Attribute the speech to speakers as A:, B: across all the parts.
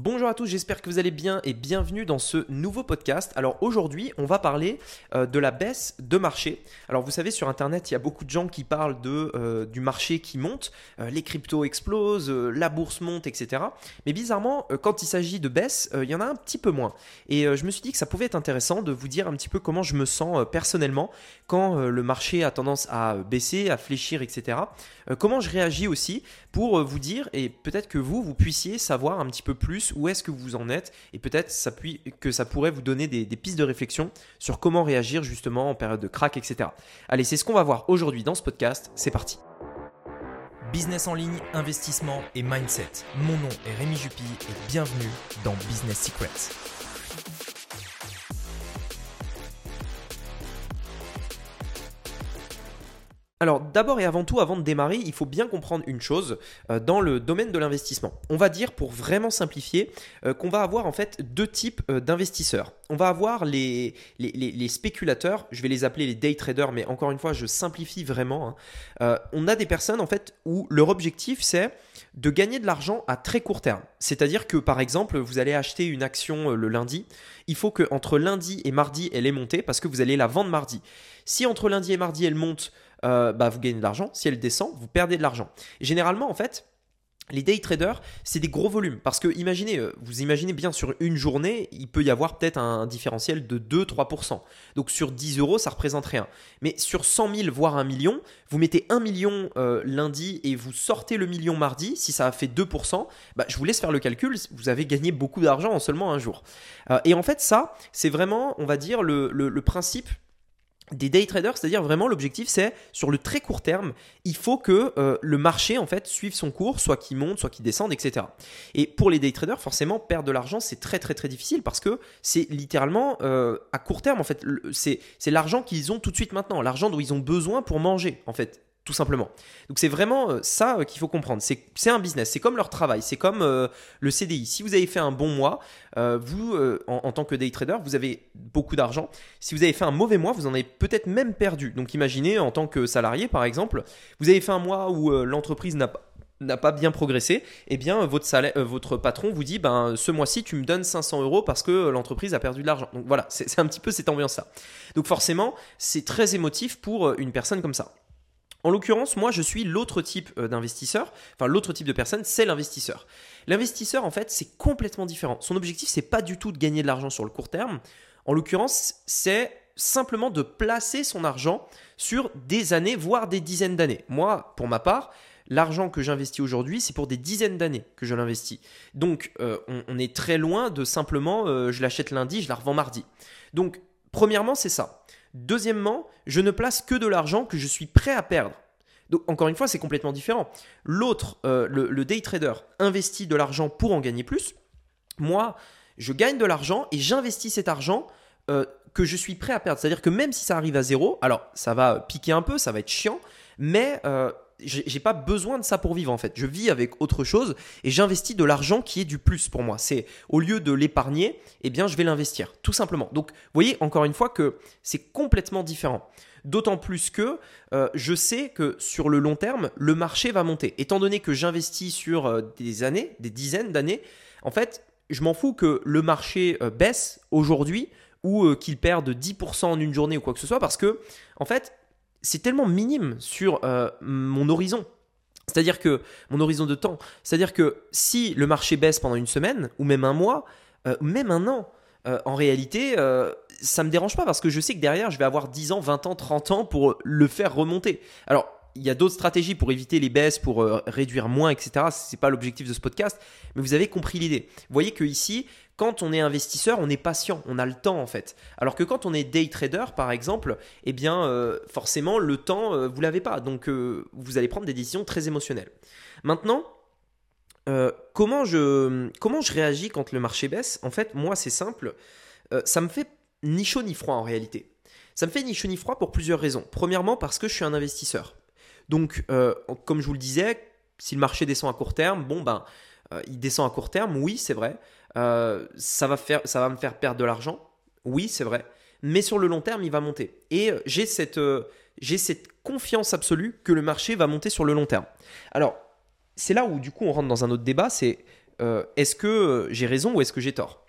A: Bonjour à tous, j'espère que vous allez bien et bienvenue dans ce nouveau podcast. Alors aujourd'hui, on va parler euh, de la baisse de marché. Alors vous savez, sur Internet, il y a beaucoup de gens qui parlent de, euh, du marché qui monte, euh, les cryptos explosent, la bourse monte, etc. Mais bizarrement, quand il s'agit de baisse, il y en a un petit peu moins. Et je me suis dit que ça pouvait être intéressant de vous dire un petit peu comment je me sens personnellement quand le marché a tendance à baisser, à fléchir, etc. comment je réagis aussi pour vous dire, et peut-être que vous, vous puissiez savoir un petit peu plus où est-ce que vous en êtes et peut-être que ça pourrait vous donner des, des, pistes de réflexion sur comment réagir justement en période de crack, etc. Allez, c'est ce qu'on va voir aujourd'hui dans ce podcast. C'est parti.
B: Business en ligne, investissement et mindset. Mon nom est Rémi Jupy et bienvenue dans Business Secrets.
A: Alors d'abord et avant tout, avant de démarrer, il faut bien comprendre une chose euh, dans le domaine de l'investissement. On va dire, pour vraiment simplifier, euh, qu'on va avoir en fait deux types euh, d'investisseurs. On va avoir les, spéculateurs, je vais les appeler les day traders, mais encore une fois, je simplifie vraiment. Hein. on a des personnes en fait où leur objectif c'est de gagner de l'argent à très court terme. C'est-à-dire que par exemple, vous allez acheter une action le lundi, il faut que entre lundi et mardi elle est montée parce que vous allez la vendre mardi. Si entre lundi et mardi elle monte, euh, bah, vous gagnez de l'argent. Si elle descend, vous perdez de l'argent. Généralement, en fait, les day traders, c'est des gros volumes. Parce que imaginez, euh, vous imaginez bien sur une journée, il peut y avoir peut-être un différentiel de 2-3%. Donc sur 10 euros, ça représente rien. Mais sur 100 000, voire 1 million, vous mettez 1 million euh, lundi et vous sortez le million mardi, si ça a fait 2%, bah, je vous laisse faire le calcul, vous avez gagné beaucoup d'argent en seulement un jour. et en fait, ça, c'est vraiment, on va dire, le, le principe des day traders, c'est-à-dire vraiment l'objectif c'est sur le très court terme, il faut que euh, le marché en fait suive son cours, soit qu'il monte, soit qu'il descende, etc. Et pour les day traders, forcément perdre de l'argent c'est très très très difficile parce que c'est littéralement euh, à court terme en fait, c'est l'argent qu'ils ont tout de suite maintenant, l'argent dont ils ont besoin pour manger en fait tout simplement. Donc c'est vraiment euh, ça euh, qu'il faut comprendre. C'est un business, c'est comme leur travail, c'est comme euh, le CDI. Si vous avez fait un bon mois, vous, en, tant que day trader, vous avez beaucoup d'argent. Si vous avez fait un mauvais mois, vous en avez peut-être même perdu. Donc imaginez, en tant que salarié, par exemple, vous avez fait un mois où l'entreprise n'a pas bien progressé, eh bien votre, salaire, votre patron vous dit ben ce mois-ci tu me donnes 500 euros parce que l'entreprise a perdu de l'argent. Donc voilà, c'est un petit peu cette ambiance-là. Donc forcément, c'est très émotif pour une personne comme ça. En l'occurrence, moi, je suis l'autre type euh, d'investisseur. Enfin, l'autre type de personne, c'est l'investisseur. L'investisseur, en fait, c'est complètement différent. Son objectif, c'est pas du tout de gagner de l'argent sur le court terme. En l'occurrence, c'est simplement de placer son argent sur des années, voire des dizaines d'années. Moi, pour ma part, l'argent que j'investis aujourd'hui, c'est pour des dizaines d'années que je l'investis. Donc, euh, on, est très loin de simplement, euh, je l'achète lundi, je la revends mardi. Donc, premièrement, c'est ça. Deuxièmement, je ne place que de l'argent que je suis prêt à perdre. Donc, encore une fois, c'est complètement différent. L'autre, euh, le, day trader, investit de l'argent pour en gagner plus. Moi, je gagne de l'argent et j'investis cet argent euh, que je suis prêt à perdre. C'est-à-dire que même si ça arrive à zéro, alors ça va piquer un peu, ça va être chiant, mais euh, j'ai pas besoin de ça pour vivre en fait. Je vis avec autre chose et j'investis de l'argent qui est du plus pour moi. C'est au lieu de l'épargner, eh bien je vais l'investir tout simplement. Donc, vous voyez encore une fois que c'est complètement différent. D'autant plus que euh, je sais que sur le long terme, le marché va monter. Étant donné que j'investis sur euh, des années, des dizaines d'années, en fait, je m'en fous que le marché euh, baisse aujourd'hui ou qu'il perde 10% en une journée ou quoi que ce soit parce que, en fait, c'est tellement minime sur euh, mon horizon. C'est-à-dire que mon horizon de temps, c'est-à-dire que si le marché baisse pendant une semaine ou même un mois, euh, même un an, euh, en réalité, ça me dérange pas parce que je sais que derrière, je vais avoir 10 ans, 20 ans, 30 ans pour le faire remonter. Alors, il y a d'autres stratégies pour éviter les baisses, pour réduire moins, etc. Ce n'est pas l'objectif de ce podcast, mais vous avez compris l'idée. Vous voyez que ici, quand on est investisseur, on est patient, on a le temps en fait. Alors que quand on est day trader, par exemple, eh bien, euh, forcément, le temps, vous euh, vous l'avez pas. Donc, euh, vous allez prendre des décisions très émotionnelles. Maintenant, comment, je, comment je réagis quand le marché baisse? En fait, moi, c'est simple. ça me fait ni chaud ni froid en réalité. Ça me fait ni chaud ni froid pour plusieurs raisons. Premièrement, parce que je suis un investisseur. Donc, comme je vous le disais, si le marché descend à court terme, bon ben, il descend à court terme, oui, c'est vrai. Euh, ça, va ça va me faire perdre de l'argent. Oui, c'est vrai. Mais sur le long terme, il va monter. Et euh, j'ai cette, euh, j'ai cette confiance absolue que le marché va monter sur le long terme. Alors, c'est là où du coup on rentre dans un autre débat, c'est euh, est-ce que euh, j'ai raison ou est-ce que j'ai tort?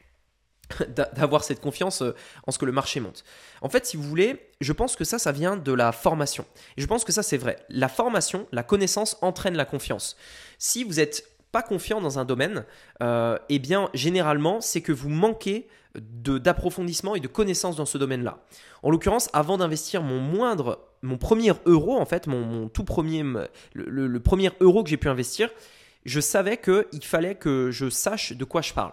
A: d'avoir cette confiance euh, en ce que le marché monte. En fait, si vous voulez, je pense que ça, ça vient de la formation. Et je pense que ça, c'est vrai. La formation, la connaissance entraîne la confiance. Si vous n'êtes pas confiant dans un domaine, eh bien, généralement, c'est que vous manquez d'approfondissement et de connaissance dans ce domaine-là. En l'occurrence, avant d'investir mon moindre, mon premier euro, en fait, mon, tout premier, le premier euro que j'ai pu investir, je savais qu'il fallait que je sache de quoi je parle.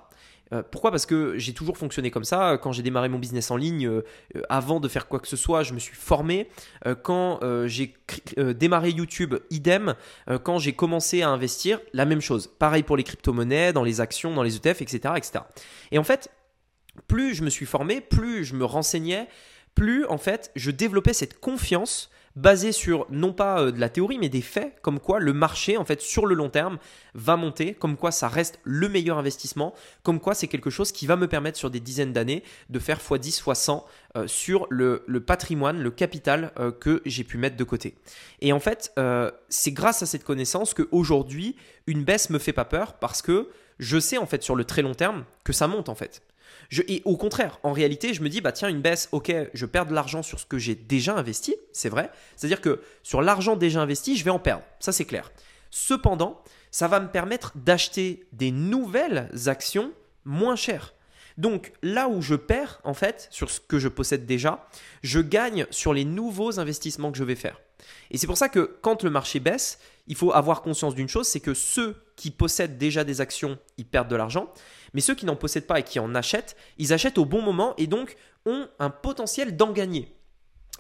A: Euh, pourquoi? Parce que j'ai toujours fonctionné comme ça. Quand j'ai démarré mon business en ligne, euh, euh, avant de faire quoi que ce soit, je me suis formé. quand j'ai démarré YouTube, idem. quand j'ai commencé à investir, la même chose. Pareil pour les crypto-monnaies, dans les actions, dans les ETF, etc., etc. Et en fait, plus je me suis formé, plus je me renseignais, plus en fait je développais cette confiance basé sur non pas euh, de la théorie mais des faits comme quoi le marché en fait sur le long terme va monter, comme quoi ça reste le meilleur investissement, comme quoi c'est quelque chose qui va me permettre sur des dizaines d'années de faire x10 x 100 sur le, patrimoine, le capital euh, que j'ai pu mettre de côté. Et en fait, euh, c'est grâce à cette connaissance que aujourd'hui une baisse me fait pas peur parce que je sais en fait sur le très long terme que ça monte en fait et au contraire, en réalité, je me dis, bah tiens, une baisse, ok, je perds de l'argent sur ce que j'ai déjà investi, c'est vrai. C'est-à-dire que sur l'argent déjà investi, je vais en perdre, ça c'est clair. Cependant, ça va me permettre d'acheter des nouvelles actions moins chères. Donc là où je perds, en fait, sur ce que je possède déjà, je gagne sur les nouveaux investissements que je vais faire. Et c'est pour ça que quand le marché baisse, il faut avoir conscience d'une chose, c'est que ceux qui possèdent déjà des actions, ils perdent de l'argent. Mais ceux qui n'en possèdent pas et qui en achètent, ils achètent au bon moment et donc ont un potentiel d'en gagner.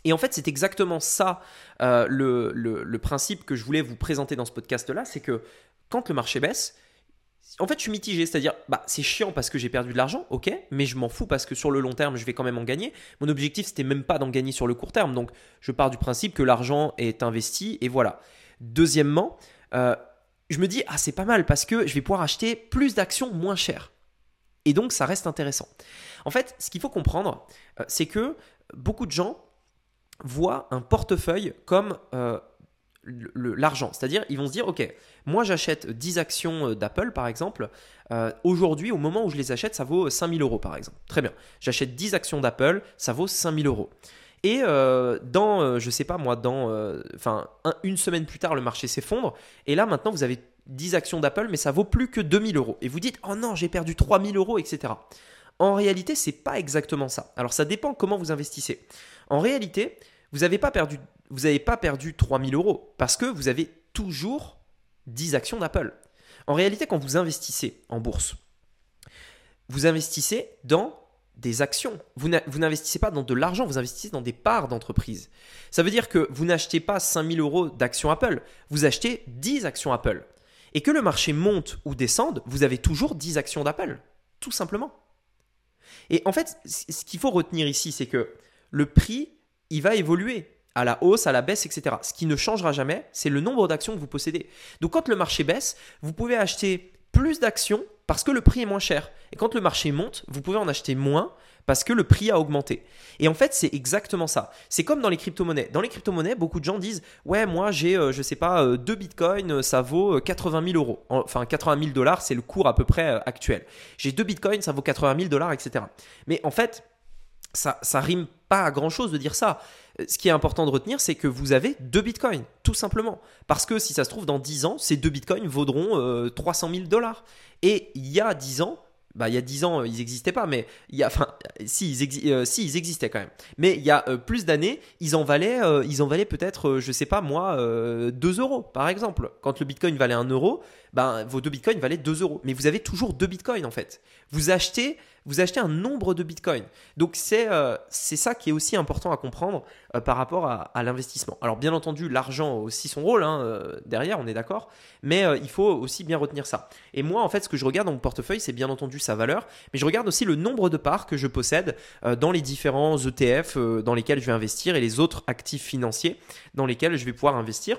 A: Et en fait, c'est exactement ça euh, le, principe que je voulais vous présenter dans ce podcast-là, c'est que quand le marché baisse, en fait, je suis mitigé, c'est-à-dire, bah, c'est chiant parce que j'ai perdu de l'argent, ok, mais je m'en fous parce que sur le long terme, je vais quand même en gagner. Mon objectif, c'était même pas d'en gagner sur le court terme, donc je pars du principe que l'argent est investi et voilà. Deuxièmement, euh, je me dis, ah, c'est pas mal parce que je vais pouvoir acheter plus d'actions moins chères. Et donc, ça reste intéressant. En fait, ce qu'il faut comprendre, euh, c'est que beaucoup de gens voient un portefeuille comme euh, l'argent. C'est-à-dire, ils vont se dire, OK, moi j'achète 10 actions euh, d'Apple, par exemple. Aujourd'hui, au moment où je les achète, ça vaut 5000 euros, par exemple. Très bien. J'achète 10 actions d'Apple, ça vaut 5000 euros. Et dans, je sais pas moi, dans, enfin, une semaine plus tard, le marché s'effondre. Et là, maintenant, vous avez 10 actions d'Apple, mais ça vaut plus que 2000 euros. Et vous dites, oh non, j'ai perdu 3000 euros, etc. En réalité, c'est pas exactement ça. Alors ça dépend comment vous investissez. En réalité, vous n'avez pas perdu, vous n'avez pas perdu 3000 euros parce que vous avez toujours 10 actions d'Apple. En réalité, quand vous investissez en bourse, vous investissez dans des actions. Vous n'investissez pas dans de l'argent, vous investissez dans des parts d'entreprise. Ça veut dire que vous n'achetez pas 5000 euros d'actions Apple, vous achetez 10 actions Apple et que le marché monte ou descende, vous avez toujours 10 actions d'Apple, tout simplement. Et en fait, ce qu'il faut retenir ici, c'est que le prix, il va évoluer à la hausse, à la baisse, etc. Ce qui ne changera jamais, c'est le nombre d'actions que vous possédez. Donc quand le marché baisse, vous pouvez acheter plus d'actions parce que le prix est moins cher. Et quand le marché monte, vous pouvez en acheter moins parce que le prix a augmenté. Et en fait, c'est exactement ça. C'est comme dans les crypto-monnaies. Dans les crypto-monnaies, beaucoup de gens disent Ouais, moi j'ai, euh, je sais pas, euh, deux bitcoins, euh, ça vaut 80 000 euros. Enfin, 80 000 dollars, c'est le cours à peu près actuel. J'ai deux bitcoins, ça vaut 80 000 dollars, etc. Mais en fait, ça, ça rime pas grand chose de dire ça. Ce qui est important de retenir, c'est que vous avez deux bitcoins, tout simplement. Parce que si ça se trouve, dans 10 ans, ces deux bitcoins vaudront 300 000 dollars. Et il y a 10 ans, bah, il y a 10 ans, ils n'existaient pas, mais il y a, enfin, si ils, euh, si, ils existaient quand même. Mais il y a euh, plus d'années, ils en valaient, euh, peut-être, je sais pas moi, 2 euros, par exemple. Quand le bitcoin valait 1 euro, ben, vos deux bitcoins valaient 2 euros. Mais vous avez toujours deux bitcoins, en fait. Vous achetez vous achetez un nombre de bitcoins. Donc c'est euh, ça qui est aussi important à comprendre euh, par rapport à, l'investissement. Alors bien entendu, l'argent a aussi son rôle hein, euh, derrière, on est d'accord, mais il faut aussi bien retenir ça. Et moi, en fait, ce que je regarde dans mon portefeuille, c'est bien entendu sa valeur, mais je regarde aussi le nombre de parts que je possède dans les différents ETF dans lesquels je vais investir et les autres actifs financiers dans lesquels je vais pouvoir investir.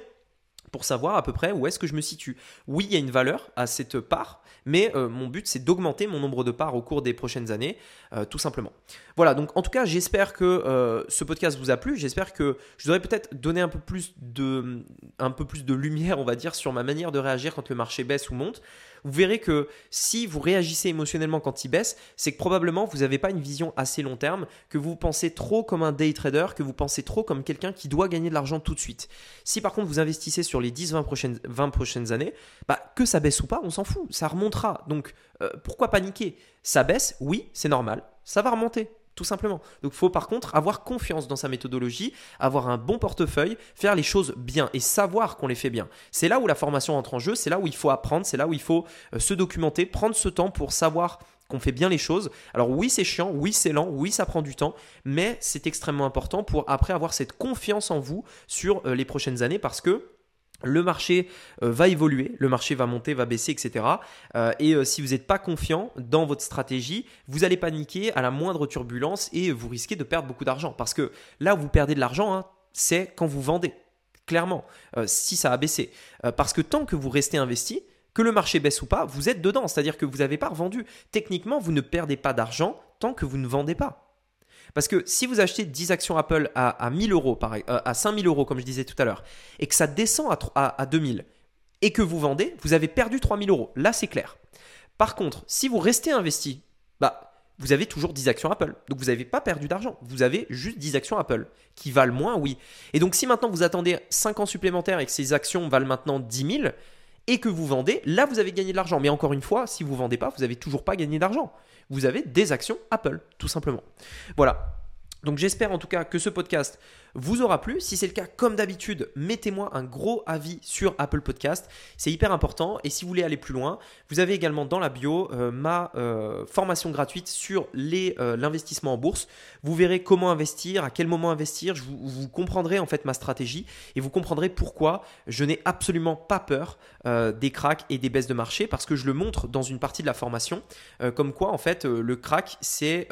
A: Pour savoir à peu près où est-ce que je me situe. Oui, il y a une valeur à cette part, mais euh, mon but c'est d'augmenter mon nombre de parts au cours des prochaines années, euh, tout simplement. Voilà, donc en tout cas, j'espère que euh, ce podcast vous a plu. J'espère que je aurais peut-être donné un peu plus de, un peu plus de lumière, on va dire, sur ma manière de réagir quand le marché baisse ou monte vous verrez que si vous réagissez émotionnellement quand il baisse, c'est que probablement vous n'avez pas une vision assez long terme, que vous pensez trop comme un day trader, que vous pensez trop comme quelqu'un qui doit gagner de l'argent tout de suite. Si par contre vous investissez sur les 10-20 prochaines, 20 prochaines années, bah, que ça baisse ou pas, on s'en fout, ça remontera. Donc euh, pourquoi paniquer? Ça baisse, oui, c'est normal, ça va remonter tout simplement. Donc il faut par contre avoir confiance dans sa méthodologie, avoir un bon portefeuille, faire les choses bien et savoir qu'on les fait bien. C'est là où la formation entre en jeu, c'est là où il faut apprendre, c'est là où il faut euh, se documenter, prendre ce temps pour savoir qu'on fait bien les choses. Alors oui, c'est chiant, oui, c'est lent, oui, ça prend du temps, mais c'est extrêmement important pour après avoir cette confiance en vous sur euh, les prochaines années parce que le marché euh, va évoluer, le marché va monter, va baisser, etc. et euh, si vous n'êtes pas confiant dans votre stratégie, vous allez paniquer à la moindre turbulence et vous risquez de perdre beaucoup d'argent. Parce que là où vous perdez de l'argent, hein, c'est quand vous vendez, clairement, euh, si ça a baissé. parce que tant que vous restez investi, que le marché baisse ou pas, vous êtes dedans, c'est-à-dire que vous n'avez pas revendu. Techniquement, vous ne perdez pas d'argent tant que vous ne vendez pas. Parce que si vous achetez 10 actions Apple à, à 1000 euros, euh, à 5000 euros, comme je disais tout à l'heure, et que ça descend à, à, 2000, et que vous vendez, vous avez perdu 3000 euros. Là, c'est clair. Par contre, si vous restez investi, bah, vous avez toujours 10 actions Apple. Donc vous n'avez pas perdu d'argent. Vous avez juste 10 actions Apple qui valent moins, oui. Et donc si maintenant vous attendez 5 ans supplémentaires et que ces actions valent maintenant 10 000 et que vous vendez, là vous avez gagné de l'argent. Mais encore une fois, si vous ne vendez pas, vous n'avez toujours pas gagné d'argent vous avez des actions Apple, tout simplement. Voilà. Donc j'espère en tout cas que ce podcast vous aura plu. Si c'est le cas, comme d'habitude, mettez-moi un gros avis sur Apple Podcast. C'est hyper important. Et si vous voulez aller plus loin, vous avez également dans la bio euh, ma euh, formation gratuite sur euh, l'investissement en bourse. Vous verrez comment investir, à quel moment investir. Je vous, comprendrez en fait ma stratégie et vous comprendrez pourquoi je n'ai absolument pas peur des cracks et des baisses de marché parce que je le montre dans une partie de la formation. comme quoi en fait le crack c'est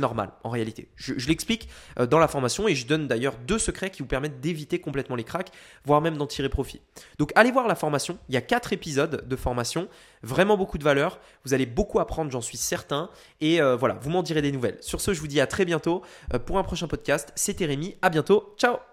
A: normal en réalité. Je l'explique dans la formation et je donne d'ailleurs deux secrets qui vous permettent d'éviter complètement les cracks, voire même d'en tirer profit. Donc allez voir la formation, il y a quatre épisodes de formation, vraiment beaucoup de valeur, vous allez beaucoup apprendre, j'en suis certain, et euh, voilà, vous m'en direz des nouvelles. Sur ce, je vous dis à très bientôt euh, pour un prochain podcast, c'était Rémi, à bientôt, ciao